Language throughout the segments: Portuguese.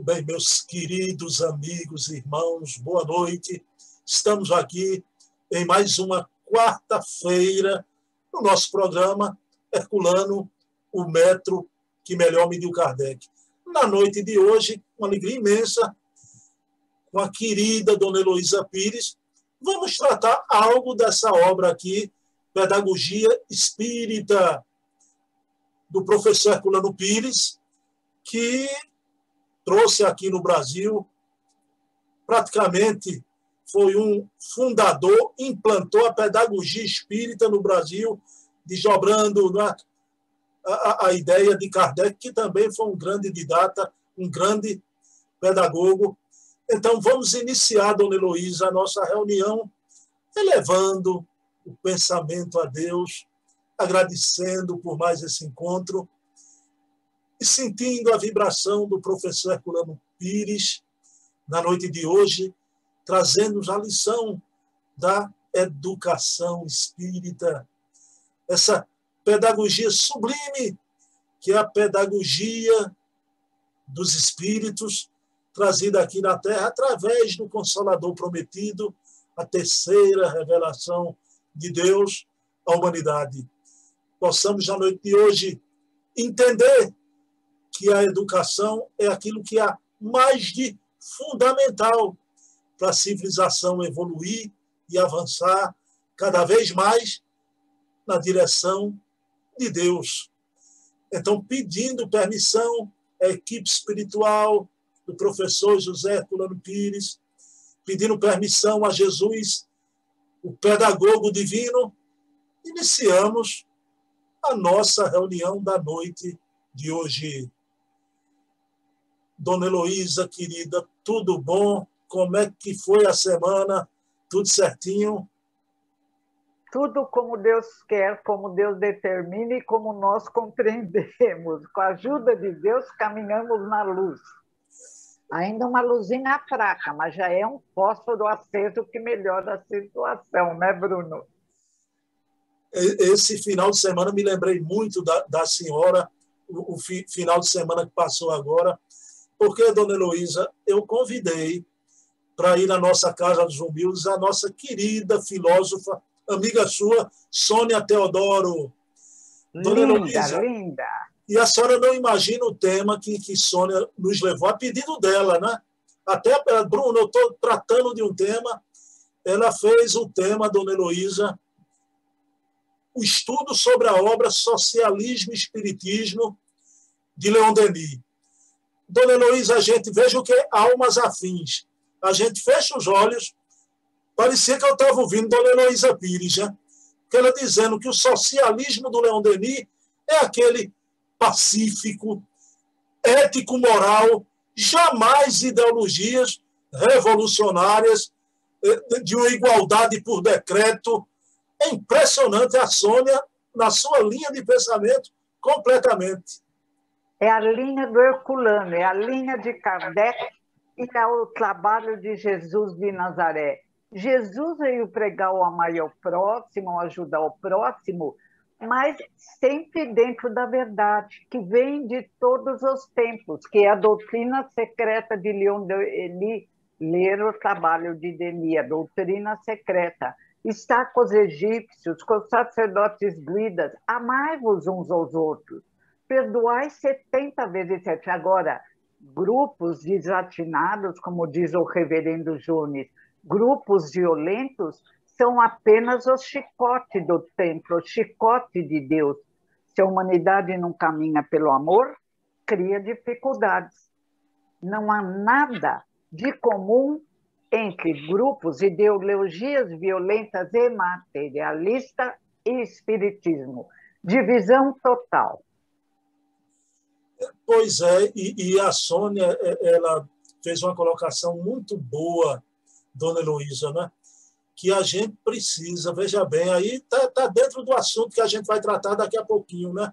Bem, meus queridos amigos, irmãos, boa noite. Estamos aqui em mais uma quarta-feira no nosso programa Herculano, o metro que melhor mediu Kardec. Na noite de hoje, uma alegria imensa, com a querida Dona Heloísa Pires, vamos tratar algo dessa obra aqui, Pedagogia Espírita, do professor Herculano Pires, que trouxe aqui no Brasil, praticamente foi um fundador, implantou a pedagogia espírita no Brasil, desdobrando né, a, a, ideia de Kardec, que também foi um grande didata, um grande pedagogo. Então, vamos iniciar, dona Heloísa, a nossa reunião, elevando o pensamento a Deus, agradecendo por mais esse encontro e sentindo a vibração do professor Herculano Pires na noite de hoje, trazendo-nos a lição da educação espírita, essa pedagogia sublime, que é a pedagogia dos espíritos, trazida aqui na Terra através do Consolador prometido, a terceira revelação de Deus à humanidade. Possamos, na noite de hoje, entender que a educação é aquilo que há mais de fundamental para a civilização evoluir e avançar cada vez mais na direção de Deus. Então, pedindo permissão à equipe espiritual do professor José Herculano Pires, pedindo permissão a Jesus, o pedagogo divino, iniciamos a nossa reunião da noite de hoje. Dona Heloísa, querida, tudo bom? Como é que foi a semana? Tudo certinho? Tudo como Deus quer, como Deus determina e como nós compreendemos. Com a ajuda de Deus, caminhamos na luz. Ainda uma luzinha fraca, mas já é um fósforo aceso que melhora a situação, né, Bruno? Esse final de semana me lembrei muito da, da senhora, o, o fi, final de semana que passou agora, porque, dona Heloísa, eu convidei para ir na nossa Casa dos Humildes a nossa querida filósofa, amiga sua, Sônia Teodoro. Dona linda, Heloísa, linda. E a senhora não imagina o tema que, que Sônia nos levou, a pedido dela, né? Até, Bruno, eu estou tratando de um tema, ela fez o tema, dona Heloísa, o estudo sobre a obra Socialismo e Espiritismo, de Leon Denis. Dona Heloísa, a gente veja o que almas afins. A gente fecha os olhos, parecia que eu estava ouvindo Dona Heloísa Pires, né? que ela dizendo que o socialismo do Leon Denis é aquele pacífico, ético, moral, jamais ideologias revolucionárias eh, de uma igualdade por decreto. É impressionante a Sônia, na sua linha de pensamento, completamente é a linha do Herculano, é a linha de Kardec e é o trabalho de Jesus de Nazaré. Jesus veio pregar o amar ao próximo, ajudar o próximo, mas sempre dentro da verdade, que vem de todos os tempos, que é a doutrina secreta de Leon Denis, ler o trabalho de Denis, a doutrina secreta. Está com os egípcios, com os sacerdotes guidas, amai-vos uns aos outros perdoai 70 vezes 7. Agora, grupos desatinados, como diz o reverendo Junes, grupos violentos, são apenas o chicote do templo, o chicote de Deus. Se a humanidade não caminha pelo amor, cria dificuldades. Não há nada de comum entre grupos, ideologias violentas e materialistas e espiritismo. Divisão total. Pois é, e, e, a Sônia, é, ela fez uma colocação muito boa, dona Heloísa, né? que a gente precisa, veja bem, aí está tá dentro do assunto que a gente vai tratar daqui a pouquinho, né?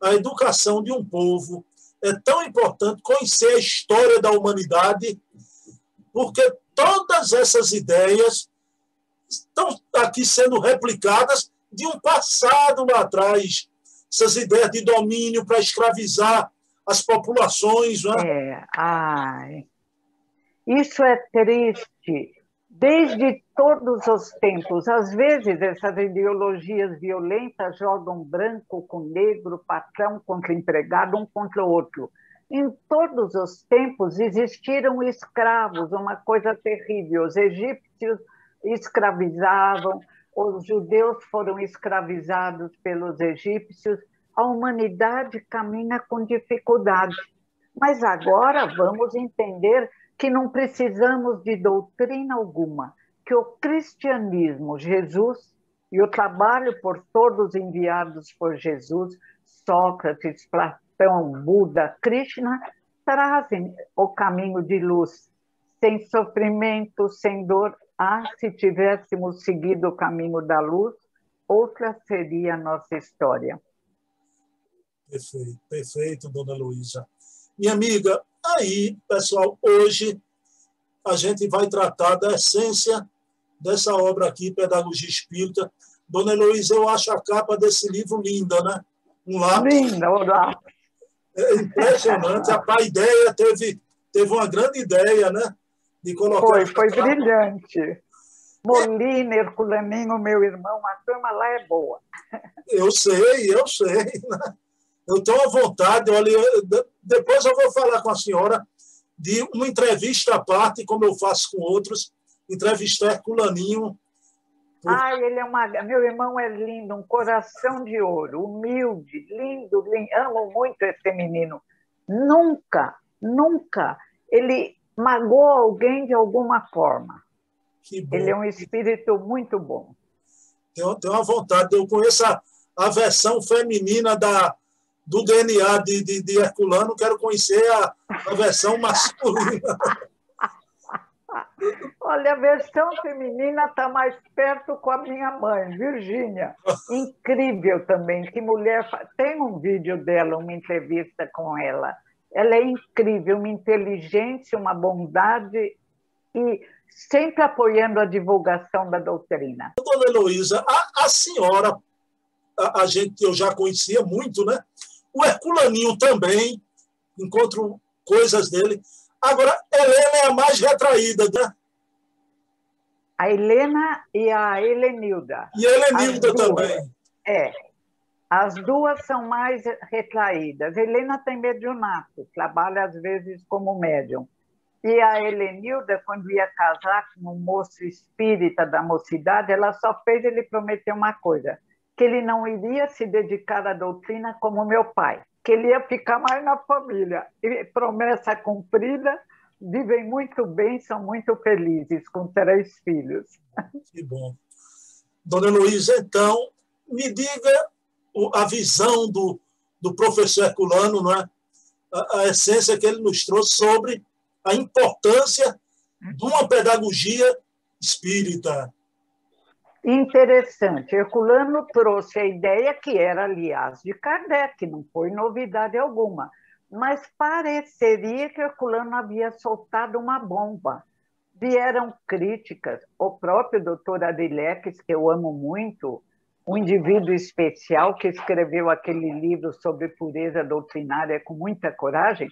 A educação de um povo é tão importante conhecer a história da humanidade, porque todas essas ideias estão aqui sendo replicadas de um passado lá atrás, essas ideias de domínio para escravizar as populações. Né? É, ai, isso é triste. Desde todos os tempos, às vezes essas ideologias violentas jogam branco com negro, patrão contra empregado, um contra o outro. Em todos os tempos existiram escravos, uma coisa terrível. Os egípcios escravizavam, os judeus foram escravizados pelos egípcios. A humanidade caminha com dificuldade. Mas agora vamos entender que não precisamos de doutrina alguma, que o cristianismo, Jesus e o trabalho por todos enviados por Jesus, Sócrates, Platão, Buda, Krishna, trazem o caminho de luz, sem sofrimento, sem dor. Ah, se tivéssemos seguido o caminho da luz, outra seria a nossa história. Perfeito, perfeito, dona Luísa. Minha amiga, aí, pessoal, hoje a gente vai tratar da essência dessa obra aqui, Pedagogia Espírita. Dona Heloísa, eu acho a capa desse livro linda, né? Um lápis. Linda, o lápis. É impressionante. A, a ideia teve, teve uma grande ideia, né? De colocar. Foi, foi brilhante. Molina, Herculaninho, meu irmão, a turma lá é boa. Eu sei, eu sei. Né? Eu estou à vontade, olha, depois eu vou falar com a senhora de uma entrevista à parte, como eu faço com outros, entrevistar Herculaninho. Por... Ah, ele é uma. Meu irmão é lindo, um coração de ouro, humilde, lindo, lindo. Amo muito esse menino. Nunca, nunca ele magoou alguém de alguma forma. Ele é um espírito muito bom. Tenho, tenho uma vontade, eu conheço a, a versão feminina da, do DNA de, de, de Herculano, quero conhecer a, a versão masculina. Olha, a versão feminina está mais perto com a minha mãe, Virgínia. Incrível também, que mulher. Tem um vídeo dela, uma entrevista com ela. Ela é incrível, uma inteligência, uma bondade e sempre apoiando a divulgação da doutrina. Dona Heloísa, a, a senhora, a, a gente eu já conhecia muito, né? O Herculaninho também, encontro coisas dele. Agora, Helena é a mais retraída, né? A Helena e a Helenilda. E a Helenilda também. É. As duas são mais retraídas. Helena tem mediunato, trabalha às vezes como médium. E a Helenilda, quando ia casar com um moço espírita da mocidade, ela só fez ele prometer uma coisa: que ele não iria se dedicar à doutrina como meu pai, que ele ia ficar mais na família. E promessa cumprida, vivem muito bem, são muito felizes com três filhos. Que bom. Dona Luísa, então, me diga a visão do, do professor Herculano, não é? a, a essência que ele nos trouxe sobre a importância de uma pedagogia espírita, Interessante. Herculano trouxe a ideia que era, aliás, de Kardec, não foi novidade alguma, mas pareceria que Herculano havia soltado uma bomba. Vieram críticas. O próprio doutor Adileques, que eu amo muito, um indivíduo especial que escreveu aquele livro sobre pureza doutrinária com muita coragem,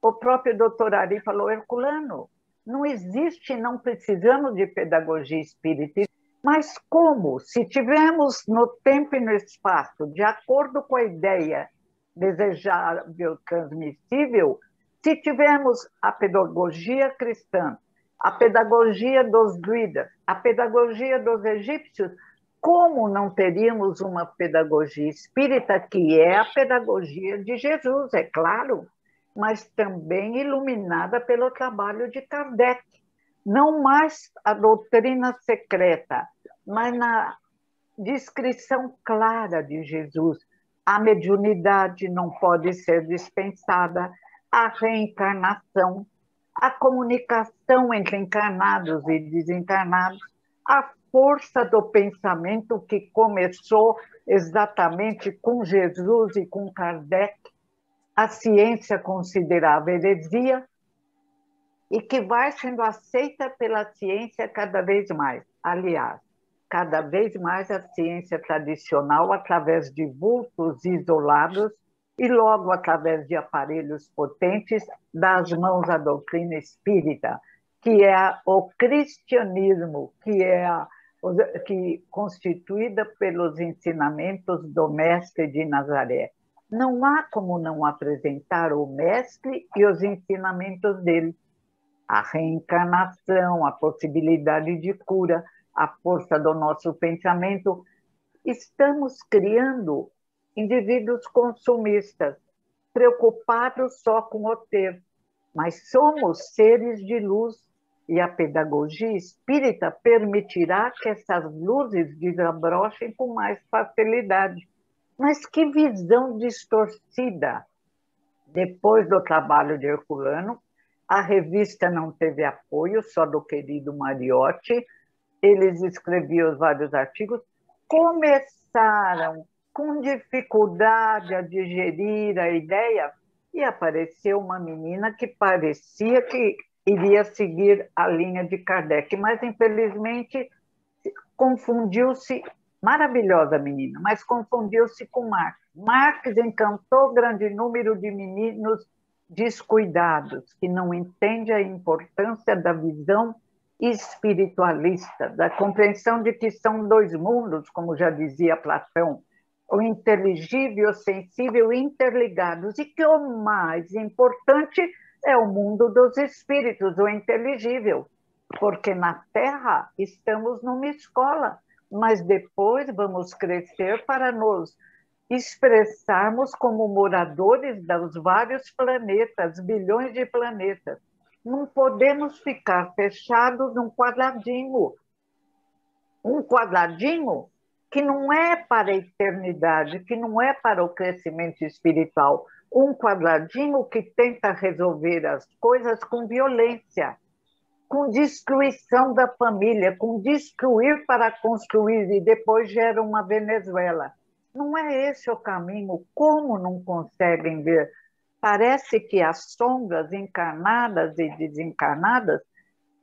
o próprio doutor Ari falou, Herculano, não existe, não precisamos de pedagogia espírita, mas como? Se tivermos no tempo e no espaço, de acordo com a ideia desejável, transmissível, se tivermos a pedagogia cristã, a pedagogia dos druidas, a pedagogia dos egípcios, como não teríamos uma pedagogia espírita, que é a pedagogia de Jesus, é claro, mas também iluminada pelo trabalho de Kardec? Não mais a doutrina secreta, mas na descrição clara de Jesus. A mediunidade não pode ser dispensada, a reencarnação, a comunicação entre encarnados e desencarnados, a força do pensamento que começou exatamente com Jesus e com Kardec, a ciência considerava heresia e que vai sendo aceita pela ciência cada vez mais. Aliás, cada vez mais a ciência tradicional, através de vultos isolados, e logo, através de aparelhos potentes, das mãos à doutrina espírita, que é o cristianismo, que é a, que constituída pelos ensinamentos do Mestre de Nazaré. Não há como não apresentar o Mestre e os ensinamentos dele. A reencarnação, a possibilidade de cura, a força do nosso pensamento. Estamos criando indivíduos consumistas, preocupados só com o ter, mas somos seres de luz e a pedagogia espírita permitirá que essas luzes desabrochem com mais facilidade. Mas que visão distorcida! Depois do trabalho de Herculano, a revista não teve apoio, só do querido Mariotti. Eles escreviam vários artigos, começaram com dificuldade a digerir a ideia e apareceu uma menina que parecia que iria seguir a linha de Kardec, mas infelizmente confundiu-se, maravilhosa menina, mas confundiu-se com Marx. Marx encantou grande número de meninos descuidados, que não entendem a importância da visão espiritualista, da compreensão de que são dois mundos, como já dizia Platão, o inteligível o sensível interligados, e que o mais importante é o mundo dos espíritos, o inteligível, porque na Terra estamos numa escola, mas depois vamos crescer para nos expressarmos como moradores dos vários planetas, bilhões de planetas. Não podemos ficar fechados num quadradinho. Um quadradinho que não é para a eternidade, que não é para o crescimento espiritual, um quadradinho que tenta resolver as coisas com violência, com destruição da família, com destruir para construir e depois gera uma Venezuela. Não é esse o caminho. Como não conseguem ver? Parece que as sombras encarnadas e desencarnadas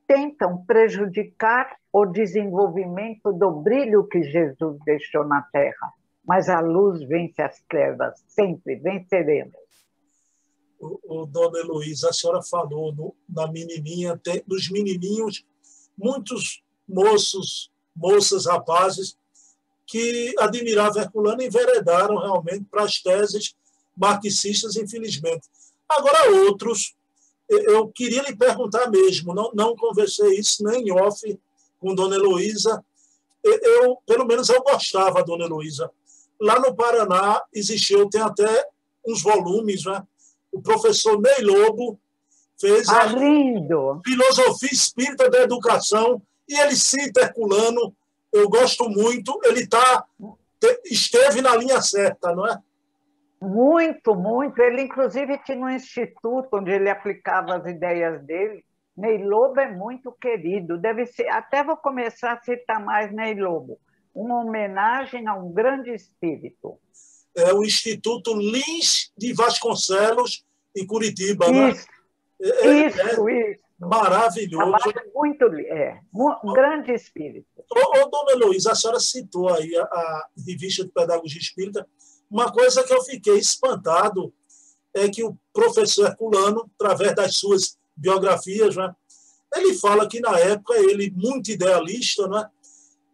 tentam prejudicar o desenvolvimento do brilho que Jesus deixou na Terra. Mas a luz vence as trevas, sempre venceremos o, o Dona Heloísa, a senhora falou no, na menininha, tem, dos menininhos, muitos moços, moças, rapazes que admiravam Herculano e enveredaram realmente para as teses marxistas, infelizmente. Agora, outros, eu queria lhe perguntar mesmo, não, não conversei isso nem em off com Dona Heloísa, eu, pelo menos eu gostava, Dona Heloísa. Lá no Paraná existiu, tem até uns volumes, né? o professor Ney Lobo fez ah, a lindo. Filosofia Espírita da Educação e ele cita Herculano, eu gosto muito, ele tá, esteve na linha certa, não é? Muito, muito. Ele, inclusive, tinha um instituto onde ele aplicava as ideias dele. Ney Lobo é muito querido. Deve ser, até vou começar a citar mais Ney Lobo. Uma homenagem a um grande espírito é o Instituto Lins de Vasconcelos, em Curitiba. Isso, né? é, isso, é isso. Maravilhoso. muito, é, um grande espírito. Ô, ô, dona Heloísa, a senhora citou aí a, a revista de Pedagogia Espírita. Uma coisa que eu fiquei espantado é que o professor Herculano, através das suas biografias, né, ele fala que na época ele, muito idealista, né,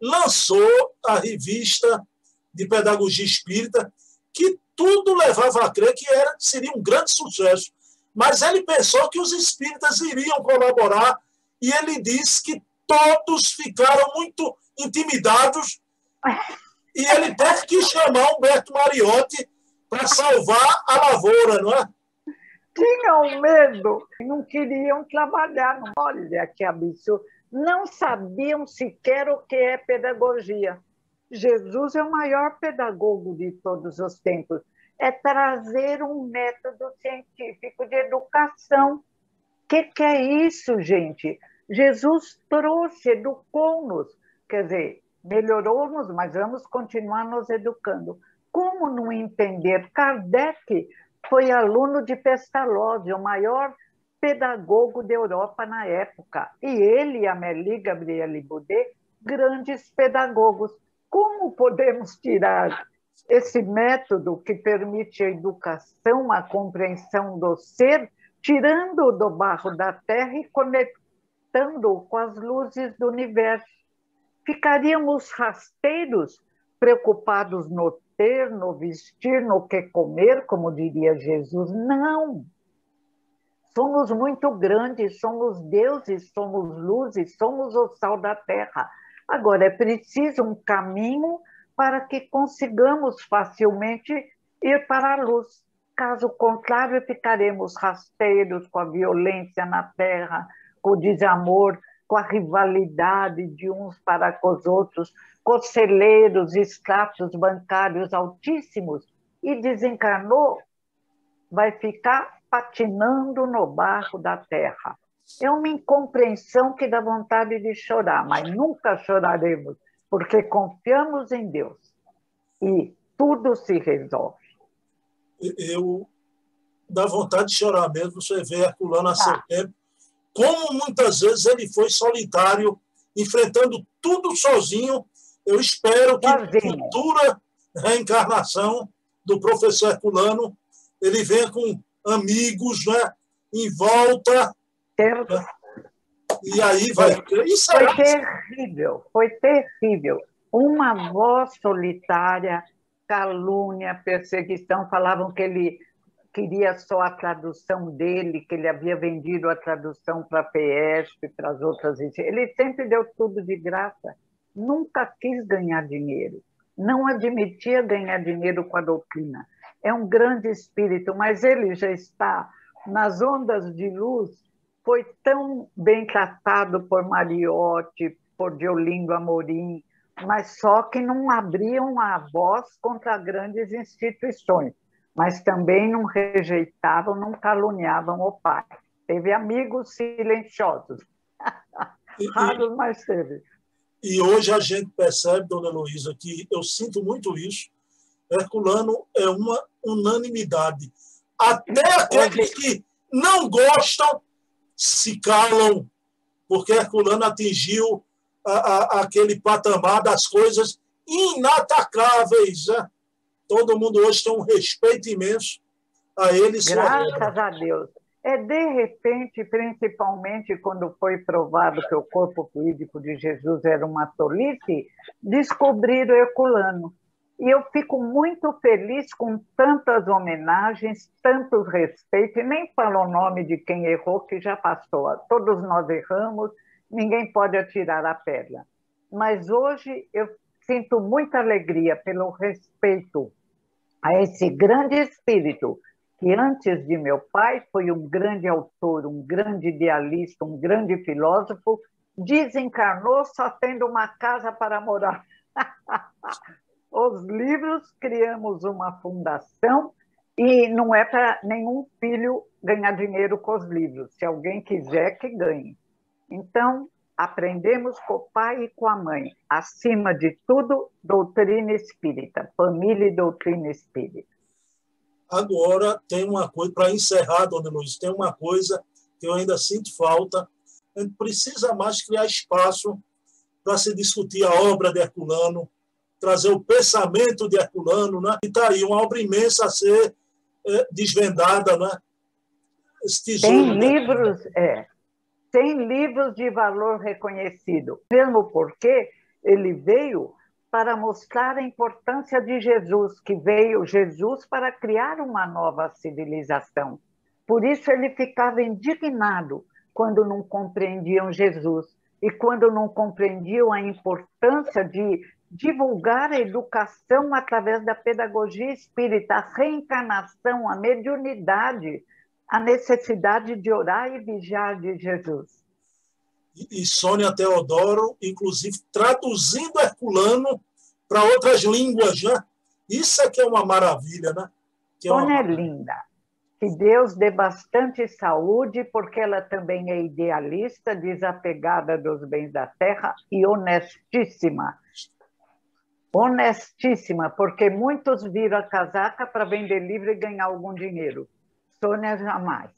lançou a revista de Pedagogia Espírita, que tudo levava a crer que era, seria um grande sucesso. Mas ele pensou que os espíritas iriam colaborar e ele disse que todos ficaram muito intimidados e ele teve que chamar Humberto Mariotti para salvar a lavoura, não é? Tinham medo, não queriam trabalhar. Olha que absurdo. Não sabiam sequer o que é pedagogia. Jesus é o maior pedagogo de todos os tempos. É trazer um método científico de educação. O que, que é isso, gente? Jesus trouxe, educou-nos. Quer dizer, melhorou-nos, mas vamos continuar nos educando. Como não entender? Kardec foi aluno de Pestalozzi, o maior pedagogo da Europa na época. E ele e Amélie Gabriele Boudet, grandes pedagogos. Como podemos tirar esse método que permite a educação, a compreensão do ser, tirando do barro da terra e conectando com as luzes do universo. Ficaríamos rasteiros, preocupados no ter, no vestir, no que comer, como diria Jesus. Não! Somos muito grandes, somos deuses, somos luzes, somos o sal da terra. Agora, é preciso um caminho para que consigamos facilmente ir para a luz. Caso contrário, ficaremos rasteiros com a violência na terra, com o desamor, com a rivalidade de uns para com os outros, com celeiros, extratos bancários altíssimos, e desencarnou, vai ficar patinando no barro da terra. É uma incompreensão que dá vontade de chorar, mas nunca choraremos, porque confiamos em Deus e tudo se resolve. Eu dá vontade de chorar mesmo, você vê Herculano a seu ah. tempo, como muitas vezes ele foi solitário, enfrentando tudo sozinho. Eu espero que na futura reencarnação do professor Herculano ele venha com amigos né, em volta. Né, e aí vai. Foi terrível, foi terrível. Uma voz solitária, calúnia, perseguição, falavam que ele queria só a tradução dele, que ele havia vendido a tradução para a PESP, para as outras. Ele sempre deu tudo de graça, nunca quis ganhar dinheiro, não admitia ganhar dinheiro com a doutrina. É um grande espírito, mas ele já está nas ondas de luz foi tão bem tratado por Mariotti, por Diolindo Amorim, mas só que não abriam a voz contra grandes instituições, mas também não rejeitavam, não caluniavam o pai. Teve amigos silenciosos. Raros, mas teve. E hoje a gente percebe, dona Heloísa, que eu sinto muito isso. Herculano é uma unanimidade. Até aqueles que não gostam se calam, porque Herculano atingiu a, a, aquele patamar das coisas inatacáveis. Né? Todo mundo hoje tem um respeito imenso a ele. Graças a Deus. É de repente, principalmente quando foi provado que o corpo fluídico de Jesus era uma tolice, descobriram Herculano. E eu fico muito feliz com tantas homenagens, tantos respeitos, e nem falo o nome de quem errou, que já passou. Todos nós erramos, ninguém pode atirar a pedra. Mas hoje eu sinto muita alegria pelo respeito a esse grande espírito que antes de meu pai foi um grande autor, um grande idealista, um grande filósofo, desencarnou só tendo uma casa para morar. os livros, criamos uma fundação e não é para nenhum filho ganhar dinheiro com os livros. Se alguém quiser, que ganhe. Então, aprendemos com o pai e com a mãe. Acima de tudo, doutrina espírita, família e doutrina espírita. Agora, tem uma coisa, para encerrar, dona Luiz, tem uma coisa que eu ainda sinto falta. A gente precisa mais criar espaço para se discutir a obra de Herculano, trazer o pensamento de Herculano, né? e está aí uma obra imensa a ser é, desvendada. Né? Tesouro, tem né? livros, é, tem livros de valor reconhecido, mesmo porque ele veio para mostrar a importância de Jesus, que veio Jesus para criar uma nova civilização. Por isso ele ficava indignado quando não compreendiam Jesus e quando não compreendiam a importância de divulgar a educação através da pedagogia espírita, a reencarnação, a mediunidade, a necessidade de orar e vigiar de Jesus. E Sônia Teodoro, inclusive, traduzindo Herculano para outras línguas, né? Isso é que é uma maravilha, né? Que é Sônia é linda. Que Deus dê bastante saúde, porque ela também é idealista, desapegada dos bens da terra e honestíssima honestíssima, porque muitos viram a casaca para vender livro e ganhar algum dinheiro. Sônia jamais.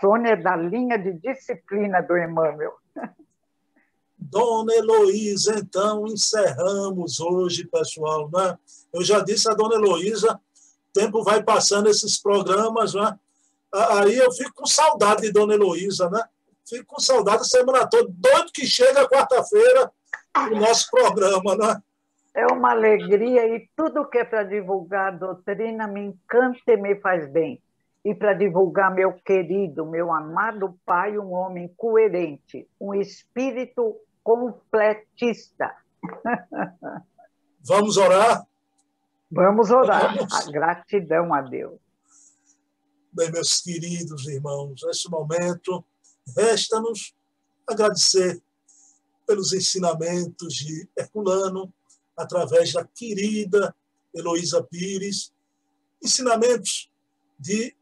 Sônia é da linha de disciplina do Emmanuel. Dona Heloísa, então, encerramos hoje, pessoal. Né? Eu já disse a Dona Heloísa, tempo vai passando esses programas, né? aí eu fico com saudade de Dona Heloísa, né? Fico com saudade a semana toda, doido que chega quarta-feira o nosso programa, né? É uma alegria e tudo que é para divulgar a doutrina me encanta e me faz bem. E para divulgar meu querido, meu amado pai, um homem coerente, um espírito completista. Vamos orar? Vamos orar. Vamos. A gratidão a Deus. Bem, meus queridos irmãos, nesse momento, resta-nos agradecer pelos ensinamentos de Herculano, através da querida Heloísa Pires, ensinamentos de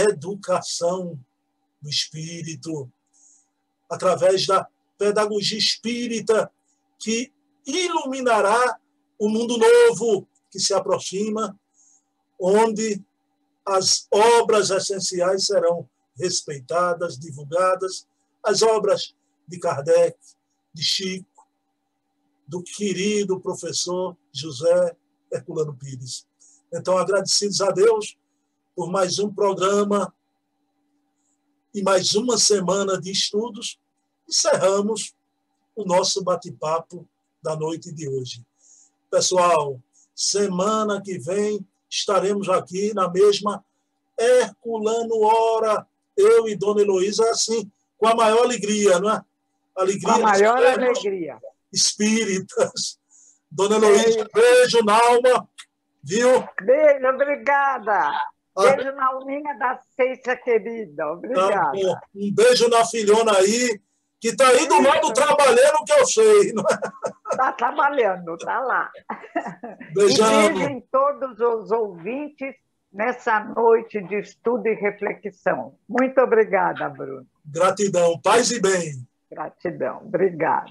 educação do espírito, através da pedagogia espírita que iluminará o mundo novo que se aproxima, onde as obras essenciais serão respeitadas, divulgadas, as obras de Kardec, de Chico, do querido professor José Herculano Pires. Então, agradecidos a Deus por mais um programa e mais uma semana de estudos, encerramos o nosso bate-papo da noite de hoje. Pessoal, semana que vem estaremos aqui na mesma Herculano Hora, eu e Dona Heloísa, assim, com a maior alegria, não é? Alegria com a maior alegria. Espíritas. Dona Heloísa, beijo na alma, viu? Beijo, obrigada. Beijo na alminha da Ceiça querida, obrigada. Tá um beijo na filhona aí, que está aí do lado trabalhando, que eu sei. Está trabalhando, está lá. Beijando. E beijem todos os ouvintes nessa noite de estudo e reflexão. Muito obrigada, Bruno. Gratidão, paz e bem. Gratidão, obrigada.